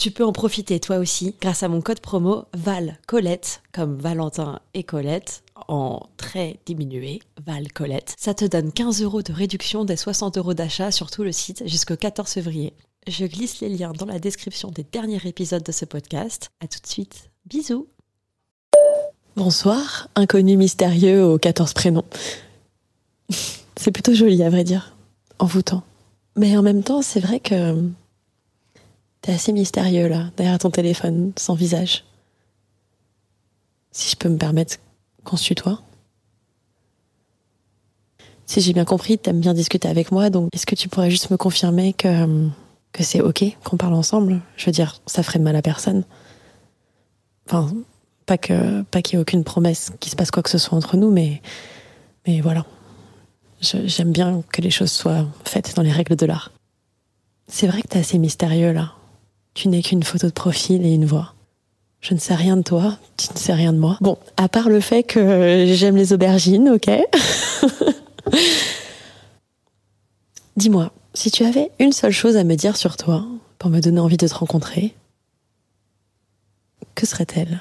Tu peux en profiter toi aussi grâce à mon code promo Val Colette, comme Valentin et Colette, en très diminué, Val Colette. Ça te donne 15 euros de réduction des 60 euros d'achat sur tout le site jusqu'au 14 février. Je glisse les liens dans la description des derniers épisodes de ce podcast. À tout de suite. Bisous. Bonsoir, inconnu mystérieux aux 14 prénoms. C'est plutôt joli à vrai dire, envoûtant. Mais en même temps, c'est vrai que T'es assez mystérieux là, derrière ton téléphone, sans visage. Si je peux me permettre qu'on se tutoie. Si j'ai bien compris, t'aimes bien discuter avec moi, donc est-ce que tu pourrais juste me confirmer que, que c'est ok qu'on parle ensemble? Je veux dire, ça ferait de mal à personne. Enfin, pas pas qu'il y ait aucune promesse qu'il se passe quoi que ce soit entre nous, mais, mais voilà. J'aime bien que les choses soient faites dans les règles de l'art. C'est vrai que t'es assez mystérieux là. Tu n'es qu'une photo de profil et une voix. Je ne sais rien de toi, tu ne sais rien de moi. Bon, à part le fait que j'aime les aubergines, ok Dis-moi, si tu avais une seule chose à me dire sur toi pour me donner envie de te rencontrer, que serait-elle?